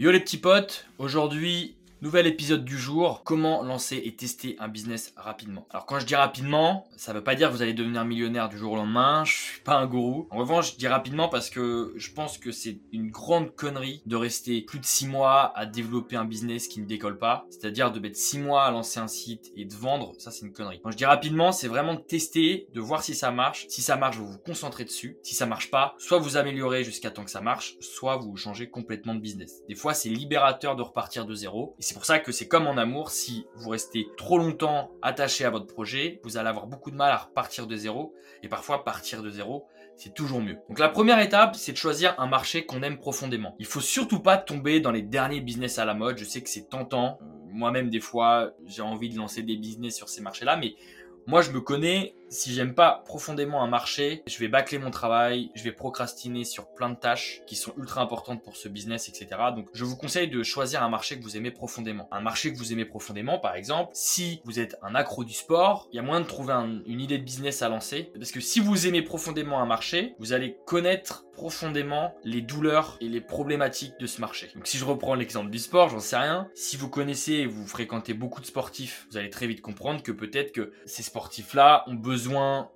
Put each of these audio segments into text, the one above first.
Yo les petits potes, aujourd'hui Nouvel épisode du jour, comment lancer et tester un business rapidement? Alors quand je dis rapidement, ça veut pas dire que vous allez devenir millionnaire du jour au lendemain, je suis pas un gourou. En revanche, je dis rapidement parce que je pense que c'est une grande connerie de rester plus de 6 mois à développer un business qui ne décolle pas, c'est-à-dire de mettre 6 mois à lancer un site et de vendre, ça c'est une connerie. Quand je dis rapidement, c'est vraiment de tester, de voir si ça marche. Si ça marche, vous vous concentrez dessus. Si ça marche pas, soit vous améliorez jusqu'à temps que ça marche, soit vous changez complètement de business. Des fois, c'est libérateur de repartir de zéro c'est pour ça que c'est comme en amour, si vous restez trop longtemps attaché à votre projet, vous allez avoir beaucoup de mal à repartir de zéro. Et parfois, partir de zéro, c'est toujours mieux. Donc la première étape, c'est de choisir un marché qu'on aime profondément. Il faut surtout pas tomber dans les derniers business à la mode. Je sais que c'est tentant. Moi-même, des fois, j'ai envie de lancer des business sur ces marchés-là, mais moi, je me connais, si j'aime pas profondément un marché, je vais bâcler mon travail, je vais procrastiner sur plein de tâches qui sont ultra importantes pour ce business, etc. Donc, je vous conseille de choisir un marché que vous aimez profondément. Un marché que vous aimez profondément, par exemple, si vous êtes un accro du sport, il y a moyen de trouver une idée de business à lancer. Parce que si vous aimez profondément un marché, vous allez connaître profondément les douleurs et les problématiques de ce marché. Donc si je reprends l'exemple du sport, j'en sais rien. Si vous connaissez et vous fréquentez beaucoup de sportifs, vous allez très vite comprendre que peut-être que ces sportifs-là ont besoin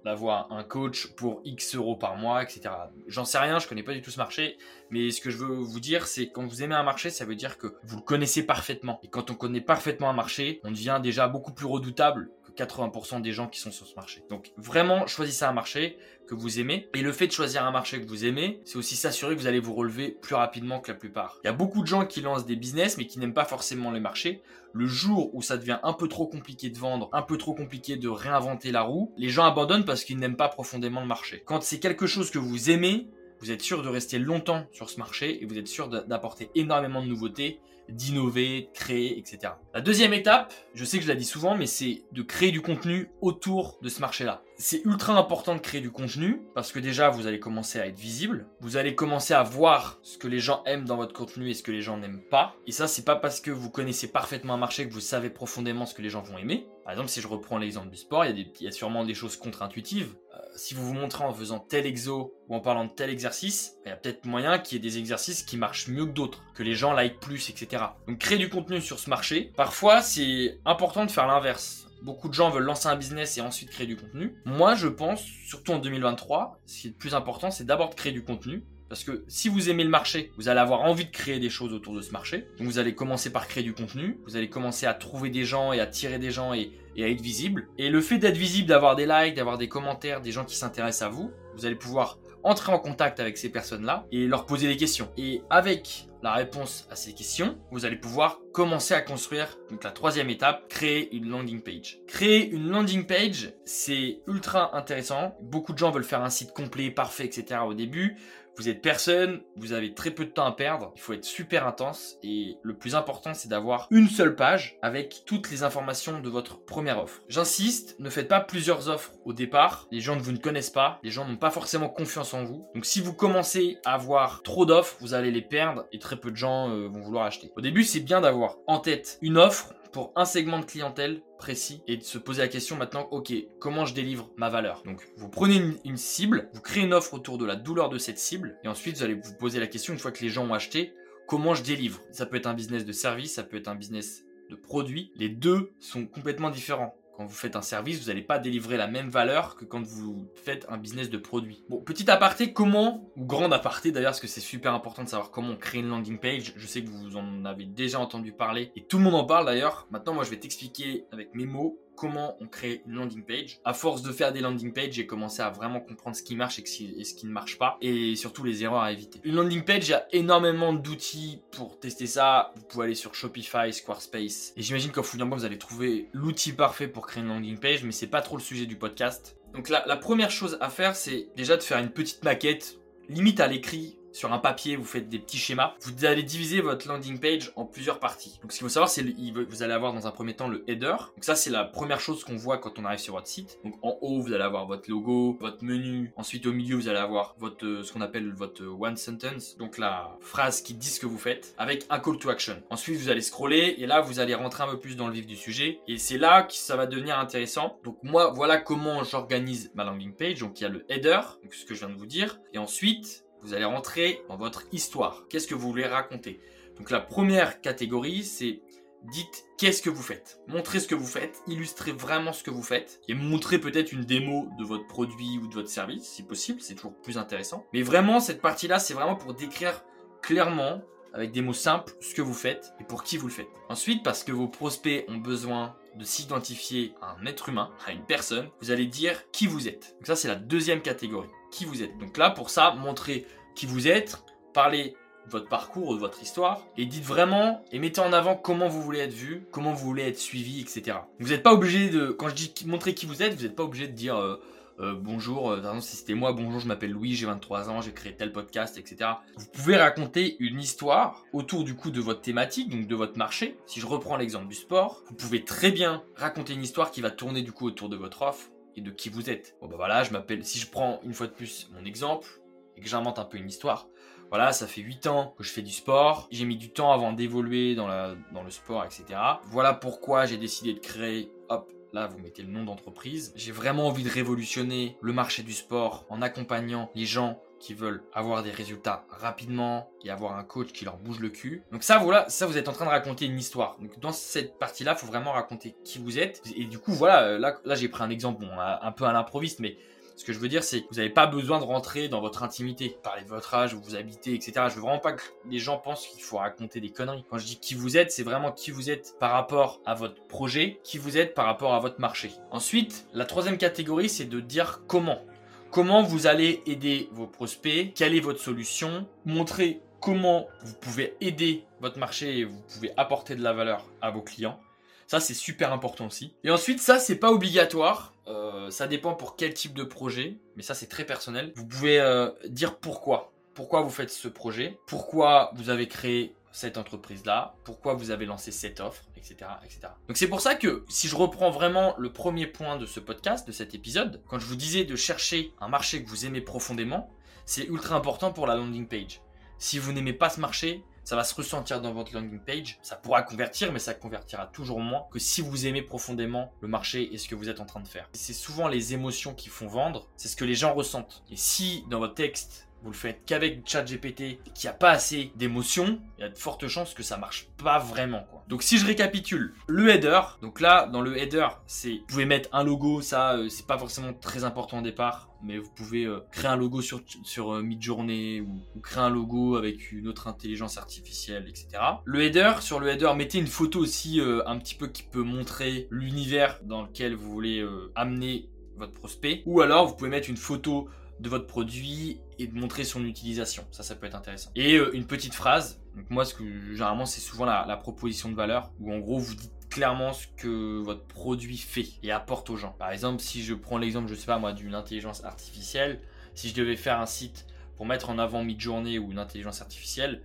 d'avoir un coach pour X euros par mois, etc. J'en sais rien, je connais pas du tout ce marché, mais ce que je veux vous dire, c'est quand vous aimez un marché, ça veut dire que vous le connaissez parfaitement. Et quand on connaît parfaitement un marché, on devient déjà beaucoup plus redoutable 80% des gens qui sont sur ce marché. Donc vraiment, choisissez un marché que vous aimez. Et le fait de choisir un marché que vous aimez, c'est aussi s'assurer que vous allez vous relever plus rapidement que la plupart. Il y a beaucoup de gens qui lancent des business mais qui n'aiment pas forcément les marchés. Le jour où ça devient un peu trop compliqué de vendre, un peu trop compliqué de réinventer la roue, les gens abandonnent parce qu'ils n'aiment pas profondément le marché. Quand c'est quelque chose que vous aimez, vous êtes sûr de rester longtemps sur ce marché et vous êtes sûr d'apporter énormément de nouveautés d'innover, de créer, etc. La deuxième étape, je sais que je la dis souvent, mais c'est de créer du contenu autour de ce marché-là. C'est ultra important de créer du contenu parce que déjà vous allez commencer à être visible, vous allez commencer à voir ce que les gens aiment dans votre contenu et ce que les gens n'aiment pas. Et ça, c'est pas parce que vous connaissez parfaitement un marché que vous savez profondément ce que les gens vont aimer. Par exemple, si je reprends l'exemple du sport, il y, a sûrement des choses contre-intuitives. Euh, si vous vous montrez en faisant tel exo ou en parlant de tel exercice, il y a peut-être moyen qu'il y ait des exercices qui marchent mieux que d'autres, que les gens like plus, etc. Donc créer du contenu sur ce marché. Parfois, c'est important de faire l'inverse. Beaucoup de gens veulent lancer un business et ensuite créer du contenu. Moi, je pense, surtout en 2023, ce qui est le plus important, c'est d'abord de créer du contenu. Parce que si vous aimez le marché, vous allez avoir envie de créer des choses autour de ce marché. Donc vous allez commencer par créer du contenu, vous allez commencer à trouver des gens et à tirer des gens et, et à être visible. Et le fait d'être visible, d'avoir des likes, d'avoir des commentaires, des gens qui s'intéressent à vous, vous allez pouvoir entrer en contact avec ces personnes-là et leur poser des questions. Et avec la réponse à ces questions, vous allez pouvoir commencer à construire la troisième étape, créer une landing page. Créer une landing page, c'est ultra intéressant. Beaucoup de gens veulent faire un site complet, parfait, etc. au début. Vous êtes personne, vous avez très peu de temps à perdre, il faut être super intense et le plus important c'est d'avoir une seule page avec toutes les informations de votre première offre. J'insiste, ne faites pas plusieurs offres au départ, les gens ne vous ne connaissent pas, les gens n'ont pas forcément confiance en vous. Donc si vous commencez à avoir trop d'offres, vous allez les perdre et très peu de gens euh, vont vouloir acheter. Au début c'est bien d'avoir en tête une offre pour un segment de clientèle précis et de se poser la question maintenant, ok, comment je délivre ma valeur? Donc vous prenez une, cible, vous créez une offre autour de la douleur de cette cible et ensuite vous allez vous poser la question une fois que les gens ont acheté, comment je délivre? Ça peut être un business de service, ça peut être un business de produit. Les deux sont complètement différents. Vous faites un service, vous n'allez pas délivrer la même valeur que quand vous faites un business de produit. Bon, petit aparté, comment, ou grand aparté d'ailleurs, parce que c'est super important de savoir comment on crée une landing page. Je sais que vous en avez déjà entendu parler et tout le monde en parle d'ailleurs. Maintenant, moi, je vais t'expliquer avec mes mots comment on crée une landing page. À force de faire des landing pages, j'ai commencé à vraiment comprendre ce qui marche et ce qui ne marche pas et surtout les erreurs à éviter. Une landing page, il y a énormément d'outils pour tester ça. Vous pouvez aller sur Shopify, Squarespace et j'imagine qu'en fouillant vous allez trouver l'outil parfait pour créer une landing page, mais c'est pas trop le sujet du podcast. Donc la première chose à faire, c'est déjà de faire une petite maquette, limite à l'écrit, sur un papier, vous faites des petits schémas. Vous allez diviser votre landing page en plusieurs parties. Donc ce qu'il faut savoir, c'est que vous allez avoir dans un premier temps le header. Donc ça, c'est la première chose qu'on voit quand on arrive sur votre site. Donc en haut, vous allez avoir votre logo, votre menu. Ensuite, au milieu, vous allez avoir votre ce qu'on appelle votre one sentence, donc la phrase qui dit ce que vous faites, avec un call to action. Ensuite, vous allez scroller et là, vous allez rentrer un peu plus dans le vif du sujet. Et c'est là que ça va devenir intéressant. Donc moi, voilà comment j'organise ma landing page. Donc il y a le header, donc ce que je viens de vous dire. Et ensuite, vous allez rentrer dans votre histoire. Qu'est-ce que vous voulez raconter? Donc la première catégorie, c'est dites qu'est-ce que vous faites? Montrez ce que vous faites, illustrez vraiment ce que vous faites et montrez peut-être une démo de votre produit ou de votre service, si possible, c'est toujours plus intéressant. Mais vraiment, cette partie-là, c'est vraiment pour décrire clairement, avec des mots simples, ce que vous faites et pour qui vous le faites. Ensuite, parce que vos prospects ont besoin de s'identifier à un être humain, à une personne, vous allez dire qui vous êtes. Donc ça, c'est la deuxième catégorie. Qui vous êtes. Donc là, pour ça, montrez qui vous êtes, parlez votre parcours, de votre histoire, et dites vraiment et mettez en avant comment vous voulez être vu, comment vous voulez être suivi, etc. Vous n'êtes pas obligé de, quand je dis montrer qui vous êtes, vous n'êtes pas obligé de dire euh, euh, bonjour, euh, par exemple si c'était moi, bonjour, je m'appelle Louis, j'ai 23 ans, j'ai créé tel podcast, etc. Vous pouvez raconter une histoire autour du coup de votre thématique, donc de votre marché. Si je reprends l'exemple du sport, vous pouvez très bien raconter une histoire qui va tourner du coup autour de votre offre et de qui vous êtes. Bon bah voilà, je m'appelle, si je prends une fois de plus mon exemple et que j'invente un peu une histoire, voilà, ça fait 8 ans que je fais du sport. J'ai mis du temps avant d'évoluer dans, dans le sport, etc. Voilà pourquoi j'ai décidé de créer, hop, Là, vous mettez le nom d'entreprise. J'ai vraiment envie de révolutionner le marché du sport en accompagnant les gens qui veulent avoir des résultats rapidement et avoir un coach qui leur bouge le cul. Donc ça, voilà, ça vous êtes en train de raconter une histoire. Donc dans cette partie-là, il faut vraiment raconter qui vous êtes. Et du coup, voilà, là, là j'ai pris un exemple, bon, un peu à l'improviste, mais ce que je veux dire, c'est que vous n'avez pas besoin de rentrer dans votre intimité, parler de votre âge, où vous habitez, etc. Je veux vraiment pas que les gens pensent qu'il faut raconter des conneries. Quand je dis qui vous êtes, c'est vraiment qui vous êtes par rapport à votre projet, qui vous êtes par rapport à votre marché. Ensuite, la troisième catégorie, c'est de dire comment. Comment vous allez aider vos prospects, quelle est votre solution, montrer comment vous pouvez aider votre marché et vous pouvez apporter de la valeur à vos clients. Ça, c'est super important aussi. Et ensuite, ça, c'est pas obligatoire. Euh, ça dépend pour quel type de projet, mais ça, c'est très personnel. Vous pouvez euh, dire pourquoi. Pourquoi vous faites ce projet? Pourquoi vous avez créé cette entreprise-là? Pourquoi vous avez lancé cette offre? Etc. etc. Donc c'est pour ça que si je reprends vraiment le premier point de ce podcast, de cet épisode, quand je vous disais de chercher un marché que vous aimez profondément, c'est ultra important pour la landing page. Si vous n'aimez pas ce marché, ça va se ressentir dans votre landing page. Ça pourra convertir, mais ça convertira toujours moins que si vous aimez profondément le marché et ce que vous êtes en train de faire. C'est souvent les émotions qui font vendre, c'est ce que les gens ressentent. Et si dans votre texte, vous le faites qu'avec ChatGPT n'y a pas assez d'émotions, il y a de fortes chances que ça marche pas vraiment. Donc si je récapitule, le header, donc là dans le header, vous pouvez mettre un logo, ça euh, c'est pas forcément très important au départ, mais vous pouvez euh, créer un logo sur, sur euh, Midjourney ou, ou, créer un logo avec une autre intelligence artificielle, etc. Le header, sur le header, mettez une photo aussi un petit peu qui peut montrer l'univers dans lequel vous voulez amener votre prospect. Ou alors vous pouvez mettre une photo de votre produit et de montrer son utilisation. Ça, ça peut être intéressant. Et euh, une petite phrase. Moi, ce que généralement, c'est souvent la, proposition de valeur, où en gros, vous dites clairement ce que votre produit fait et apporte aux gens. Par exemple, si je prends l'exemple, je sais pas moi, d'une intelligence artificielle, si je devais faire un site pour mettre en avant Midjourney ou une intelligence artificielle,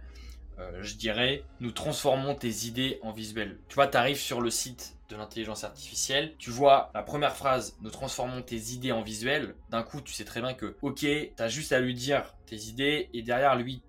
euh, je dirais, nous transformons tes idées en visuel. Tu vois, tu arrives sur le site de l'intelligence artificielle, tu vois la première phrase, nous transformons tes idées en visuel, d'un coup tu sais très bien que, ok, t'as juste à lui dire tes idées et derrière lui,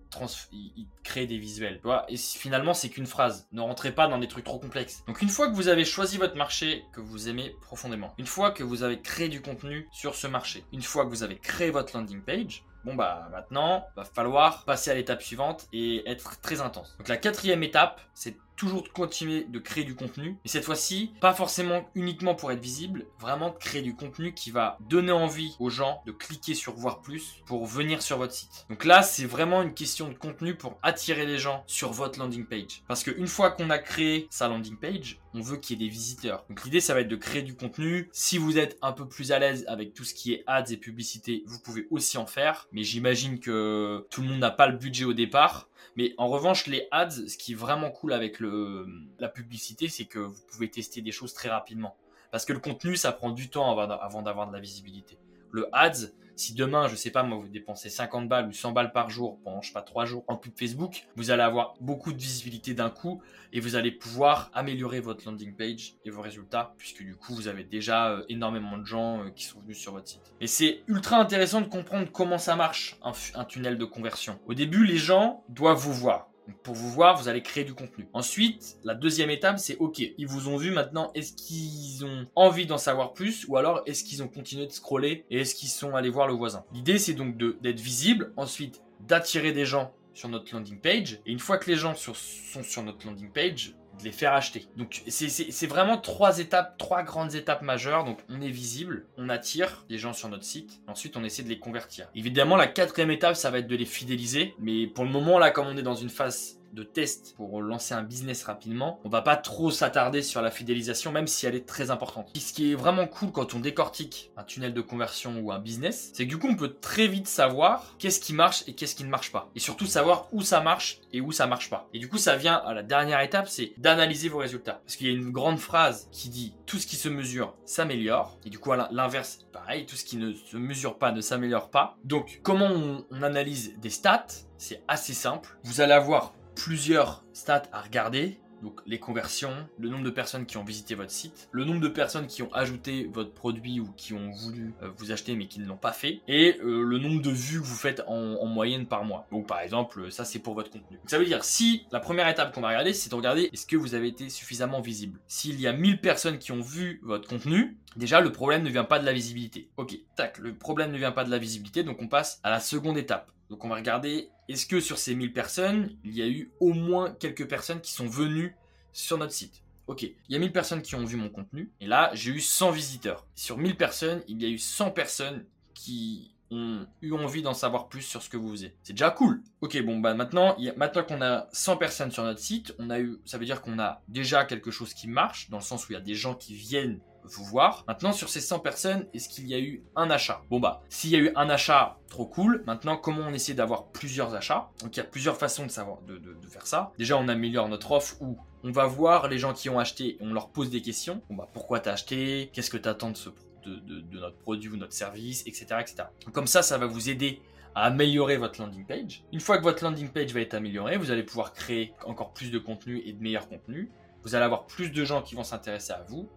il, crée des visuels. Tu vois et finalement c'est qu'une phrase, ne rentrez pas dans des trucs trop complexes. Donc une fois que vous avez choisi votre marché que vous aimez profondément, une fois que vous avez créé du contenu sur ce marché, une fois que vous avez créé votre landing page, Bon bah maintenant, va falloir passer à l'étape suivante et être très intense. Donc la quatrième étape, c'est toujours de continuer de créer du contenu. Et cette fois-ci, pas forcément uniquement pour être visible, vraiment créer du contenu qui va donner envie aux gens de cliquer sur voir plus pour venir sur votre site. Donc là, c'est vraiment une question de contenu pour attirer les gens sur votre landing page. Parce qu'une fois qu'on a créé sa landing page, on veut qu'il y ait des visiteurs. Donc l'idée, ça va être de créer du contenu. Si vous êtes un peu plus à l'aise avec tout ce qui est ads et publicité, vous pouvez aussi en faire. Mais j'imagine que tout le monde n'a pas le budget au départ. Mais en revanche, les ads, ce qui est vraiment cool avec la publicité, c'est que vous pouvez tester des choses très rapidement. Parce que le contenu, ça prend du temps avant d'avoir de la visibilité. Le ads, si demain, je sais pas, moi, vous dépensez 50 balles ou 100 balles par jour pendant, je sais pas, 3 jours en pub Facebook, vous allez avoir beaucoup de visibilité d'un coup et vous allez pouvoir améliorer votre landing page et vos résultats puisque du coup, vous avez déjà euh, énormément de gens euh, qui sont venus sur votre site. Et c'est ultra intéressant de comprendre comment ça marche, un tunnel de conversion. Au début, les gens doivent vous voir pour vous voir, vous allez créer du contenu. Ensuite, la deuxième étape, c'est OK, ils vous ont vu maintenant, est-ce qu'ils ont envie d'en savoir plus ou alors est-ce qu'ils ont continué de scroller et est-ce qu'ils sont allés voir le voisin? L'idée, c'est donc d'être visible, ensuite d'attirer des gens sur notre landing page. Et une fois que les gens sont sur notre landing page, de les faire acheter. Donc c'est vraiment trois étapes, trois grandes étapes majeures. Donc on est visible, on attire les gens sur notre site, ensuite on essaie de les convertir. Évidemment la quatrième étape ça va être de les fidéliser, mais pour le moment là comme on est dans une phase de test pour lancer un business rapidement, on va pas trop s'attarder sur la fidélisation, même si elle est très importante. ce qui est vraiment cool quand on décortique un tunnel de conversion ou un business, c'est que du coup, on peut très vite savoir qu'est-ce qui marche et qu'est-ce qui ne marche pas. Et surtout savoir où ça marche et où ça marche pas. Et du coup, ça vient à la dernière étape, c'est d'analyser vos résultats. Parce qu'il y a une grande phrase qui dit tout ce qui se mesure s'améliore. Et du coup, l'inverse, pareil, tout ce qui ne se mesure pas ne s'améliore pas. Donc, comment on analyse des stats? C'est assez simple. Vous allez avoir plusieurs stats à regarder. Donc les conversions, le nombre de personnes qui ont visité votre site, le nombre de personnes qui ont ajouté votre produit ou qui ont voulu euh, vous acheter mais qui ne l'ont pas fait, et euh, le nombre de vues que vous faites en, moyenne par mois. Donc par exemple, ça c'est pour votre contenu. Donc, ça veut dire si la première étape qu'on va regarder, c'est de regarder est-ce que vous avez été suffisamment visible? S'il y a 1000 personnes qui ont vu votre contenu, déjà le problème ne vient pas de la visibilité. Ok, tac, le problème ne vient pas de la visibilité, donc on passe à la seconde étape. Donc on va regarder, est-ce que sur ces 1000 personnes, il y a eu au moins quelques personnes qui sont venues sur notre site? Ok, il y a 1000 personnes qui ont vu mon contenu, et là j'ai eu 100 visiteurs. Sur 1000 personnes, il y a eu 100 personnes qui ont eu envie d'en savoir plus sur ce que vous faisiez. C'est déjà cool. Ok, bon bah maintenant, maintenant qu'on a 100 personnes sur notre site, on a eu, ça veut dire qu'on a déjà quelque chose qui marche, dans le sens où il y a des gens qui viennent vous voir. Maintenant, sur ces 100 personnes, est-ce qu'il y a eu un achat? Bon bah, s'il y a eu un achat, trop cool. Maintenant, comment on essaie d'avoir plusieurs achats? Donc il y a plusieurs façons de savoir de, faire ça. Déjà, on améliore notre offre où on va voir les gens qui ont acheté et on leur pose des questions. Bon bah, pourquoi t'as acheté? Qu'est-ce que t'attends de, de, de, notre produit ou notre service, etc., etc. Comme ça, ça va vous aider à améliorer votre landing page. Une fois que votre landing page va être améliorée, vous allez pouvoir créer encore plus de contenu et de meilleurs contenus. Vous allez avoir plus de gens qui vont s'intéresser à vous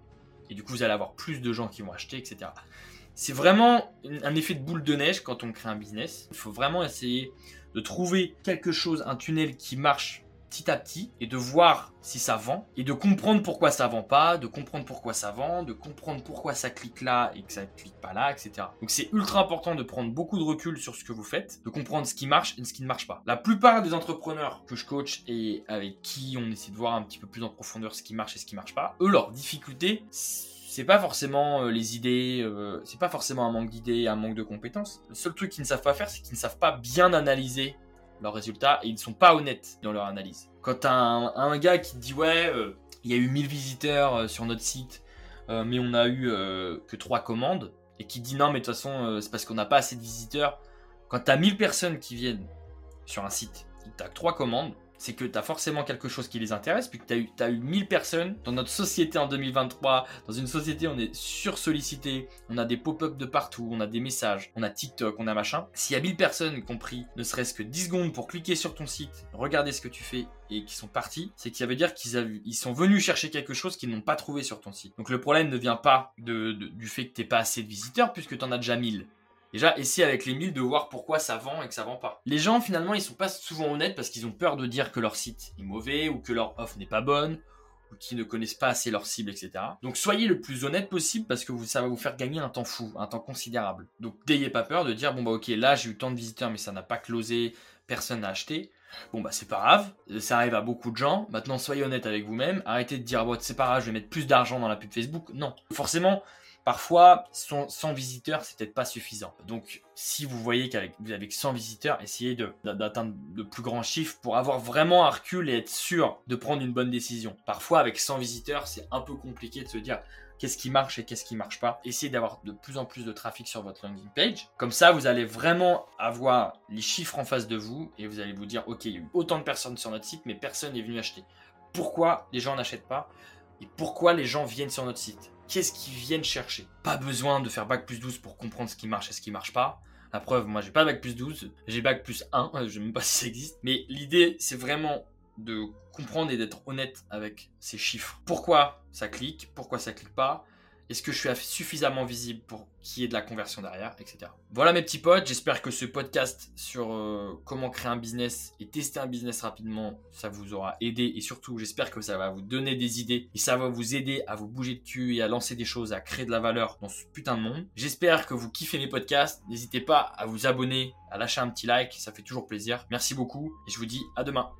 et du coup, vous allez avoir plus de gens qui vont acheter, etc. C'est vraiment un effet de boule de neige quand on crée un business. Il faut vraiment essayer de trouver quelque chose, un tunnel qui marche petit à petit et de voir si ça vend et de comprendre pourquoi ça vend pas, de comprendre pourquoi ça vend, de comprendre pourquoi ça clique là et que ça clique pas là, etc. Donc c'est ultra important de prendre beaucoup de recul sur ce que vous faites, de comprendre ce qui marche et ce qui ne marche pas. La plupart des entrepreneurs que je coach et avec qui on essaie de voir un petit peu plus en profondeur ce qui marche et ce qui marche pas, eux leur difficulté c'est pas forcément euh, les idées, euh, c'est pas forcément un manque d'idées, un manque de compétences. Le seul truc qu'ils ne savent pas faire, c'est qu'ils ne savent pas bien analyser leurs résultats et ils ne sont pas honnêtes dans leur analyse. Quand un, un gars qui dit ouais, euh, il y a eu 1000 visiteurs sur notre site, mais on a eu que 3 commandes, et qui dit non mais de toute façon c'est parce qu'on n'a pas assez de visiteurs. Quand t'as 1000 personnes qui viennent sur un site, t'as 3 commandes, c'est que tu as forcément quelque chose qui les intéresse, puis que tu as eu, as eu 1000 personnes dans notre société en 2023. Dans une société, on est sursollicité, on a des pop-up de partout, on a des messages, on a TikTok, on a machin. S'il y a 1000 personnes qui ont pris ne serait-ce que 10 secondes pour cliquer sur ton site, regarder ce que tu fais et qui sont partis, c'est que ça veut dire qu'ils ils sont venus chercher quelque chose qu'ils n'ont pas trouvé sur ton site. Donc le problème ne vient pas de, du fait que tu pas assez de visiteurs puisque tu en as déjà 1000. Déjà, essayer avec les 1000 de voir pourquoi ça vend et que ça vend pas? Les gens, finalement, ils sont pas souvent honnêtes parce qu'ils ont peur de dire que leur site est mauvais ou que leur offre n'est pas bonne ou qu'ils ne connaissent pas assez leur cible, etc. Donc soyez le plus honnête possible parce que ça va vous faire gagner un temps fou, un temps considérable. Donc n'ayez pas peur de dire bon bah ok là j'ai eu tant de visiteurs mais ça n'a pas closé, personne n'a acheté. Bon bah c'est pas grave, ça arrive à beaucoup de gens. Maintenant soyez honnête avec vous-même, arrêtez de dire bon c'est pas grave je vais mettre plus d'argent dans la pub Facebook. Non, forcément Parfois, 100, visiteurs, c'est peut-être pas suffisant. Donc, si vous voyez qu'avec 100 visiteurs, essayez d'atteindre de, plus grands chiffres pour avoir vraiment un recul et être sûr de prendre une bonne décision. Parfois, avec 100 visiteurs, c'est un peu compliqué de se dire qu'est-ce qui marche et qu'est-ce qui marche pas. Essayez d'avoir de plus en plus de trafic sur votre landing page. Comme ça, vous allez vraiment avoir les chiffres en face de vous et vous allez vous dire, ok, il y a eu autant de personnes sur notre site, mais personne n'est venu acheter. Pourquoi les gens n'achètent pas et pourquoi les gens viennent sur notre site? Qu'est-ce qu'ils viennent chercher. Pas besoin de faire bac plus 12 pour comprendre ce qui marche et ce qui marche pas. La preuve, moi j'ai pas bac plus 12, j'ai bac plus 1, je sais même pas si ça existe. Mais l'idée, c'est vraiment de comprendre et d'être honnête avec ces chiffres. Pourquoi ça clique, pourquoi ça clique pas, Est-ce que je suis suffisamment visible pour qu'il y ait de la conversion derrière, etc. Voilà mes petits potes, j'espère que ce podcast sur euh, comment créer un business et tester un business rapidement, ça vous aura aidé et surtout j'espère que ça va vous donner des idées et ça va vous aider à vous bouger de cul et à lancer des choses, à créer de la valeur dans ce putain de monde. J'espère que vous kiffez mes podcasts, n'hésitez pas à vous abonner, à lâcher un petit like, ça fait toujours plaisir. Merci beaucoup et je vous dis à demain.